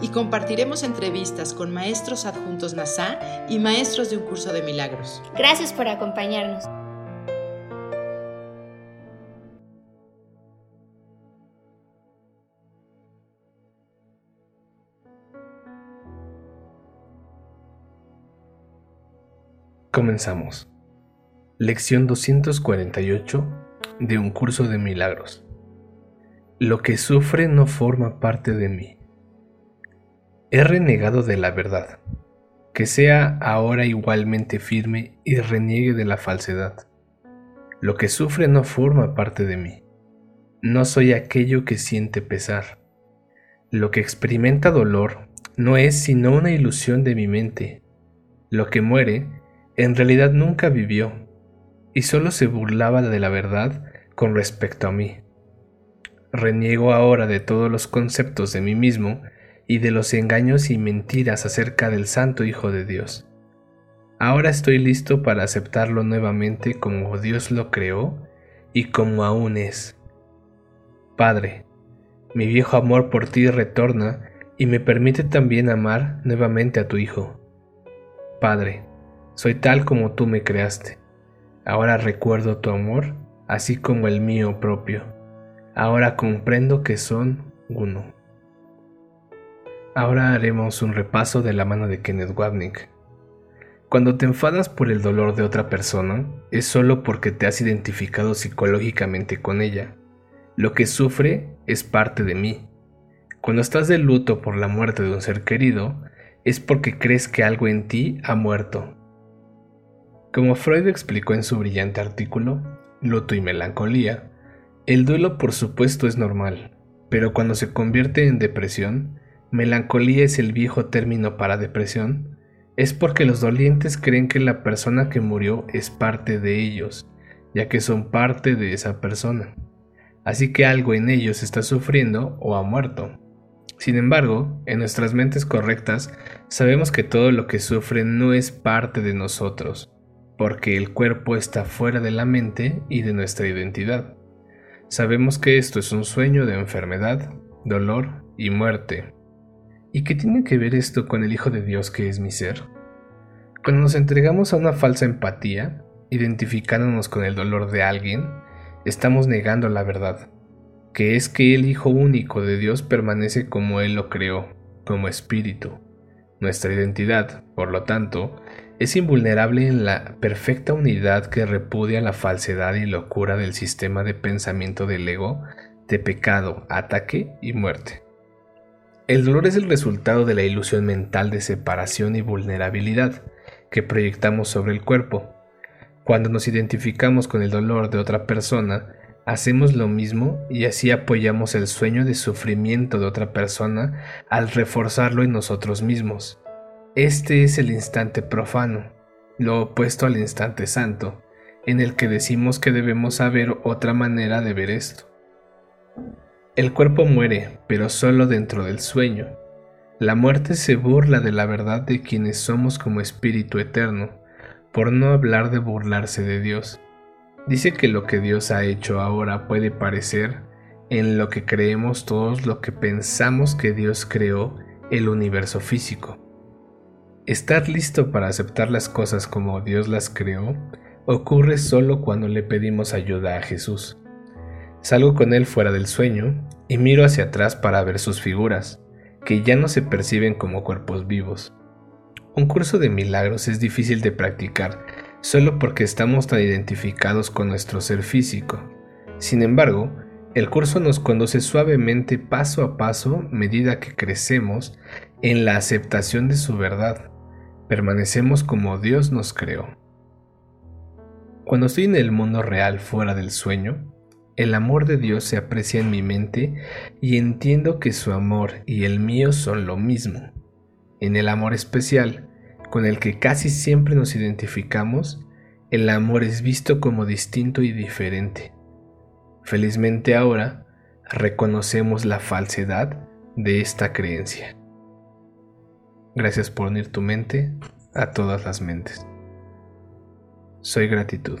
Y compartiremos entrevistas con maestros adjuntos NASA y maestros de un curso de milagros. Gracias por acompañarnos. Comenzamos. Lección 248 de un curso de milagros. Lo que sufre no forma parte de mí. He renegado de la verdad. Que sea ahora igualmente firme y reniegue de la falsedad. Lo que sufre no forma parte de mí. No soy aquello que siente pesar. Lo que experimenta dolor no es sino una ilusión de mi mente. Lo que muere en realidad nunca vivió y solo se burlaba de la verdad con respecto a mí. Reniego ahora de todos los conceptos de mí mismo y de los engaños y mentiras acerca del Santo Hijo de Dios. Ahora estoy listo para aceptarlo nuevamente como Dios lo creó y como aún es. Padre, mi viejo amor por ti retorna y me permite también amar nuevamente a tu Hijo. Padre, soy tal como tú me creaste. Ahora recuerdo tu amor, así como el mío propio. Ahora comprendo que son uno. Ahora haremos un repaso de la mano de Kenneth Wapnick. Cuando te enfadas por el dolor de otra persona, es solo porque te has identificado psicológicamente con ella. Lo que sufre es parte de mí. Cuando estás de luto por la muerte de un ser querido, es porque crees que algo en ti ha muerto como Freud explicó en su brillante artículo, Luto y Melancolía, el duelo por supuesto es normal, pero cuando se convierte en depresión, melancolía es el viejo término para depresión, es porque los dolientes creen que la persona que murió es parte de ellos, ya que son parte de esa persona. Así que algo en ellos está sufriendo o ha muerto. Sin embargo, en nuestras mentes correctas, sabemos que todo lo que sufre no es parte de nosotros, porque el cuerpo está fuera de la mente y de nuestra identidad. Sabemos que esto es un sueño de enfermedad, dolor y muerte. ¿Y qué tiene que ver esto con el Hijo de Dios que es mi ser? Cuando nos entregamos a una falsa empatía, identificándonos con el dolor de alguien, estamos negando la verdad, que es que el Hijo único de Dios permanece como Él lo creó, como espíritu. Nuestra identidad, por lo tanto, es invulnerable en la perfecta unidad que repudia la falsedad y locura del sistema de pensamiento del ego de pecado, ataque y muerte. El dolor es el resultado de la ilusión mental de separación y vulnerabilidad que proyectamos sobre el cuerpo. Cuando nos identificamos con el dolor de otra persona, hacemos lo mismo y así apoyamos el sueño de sufrimiento de otra persona al reforzarlo en nosotros mismos. Este es el instante profano, lo opuesto al instante santo, en el que decimos que debemos saber otra manera de ver esto. El cuerpo muere, pero solo dentro del sueño. La muerte se burla de la verdad de quienes somos como espíritu eterno, por no hablar de burlarse de Dios. Dice que lo que Dios ha hecho ahora puede parecer en lo que creemos todos lo que pensamos que Dios creó el universo físico. Estar listo para aceptar las cosas como Dios las creó ocurre solo cuando le pedimos ayuda a Jesús. Salgo con él fuera del sueño y miro hacia atrás para ver sus figuras, que ya no se perciben como cuerpos vivos. Un curso de milagros es difícil de practicar solo porque estamos tan identificados con nuestro ser físico. Sin embargo, el curso nos conduce suavemente paso a paso medida que crecemos en la aceptación de su verdad permanecemos como Dios nos creó. Cuando estoy en el mundo real fuera del sueño, el amor de Dios se aprecia en mi mente y entiendo que su amor y el mío son lo mismo. En el amor especial, con el que casi siempre nos identificamos, el amor es visto como distinto y diferente. Felizmente ahora reconocemos la falsedad de esta creencia. Gracias por unir tu mente a todas las mentes. Soy gratitud.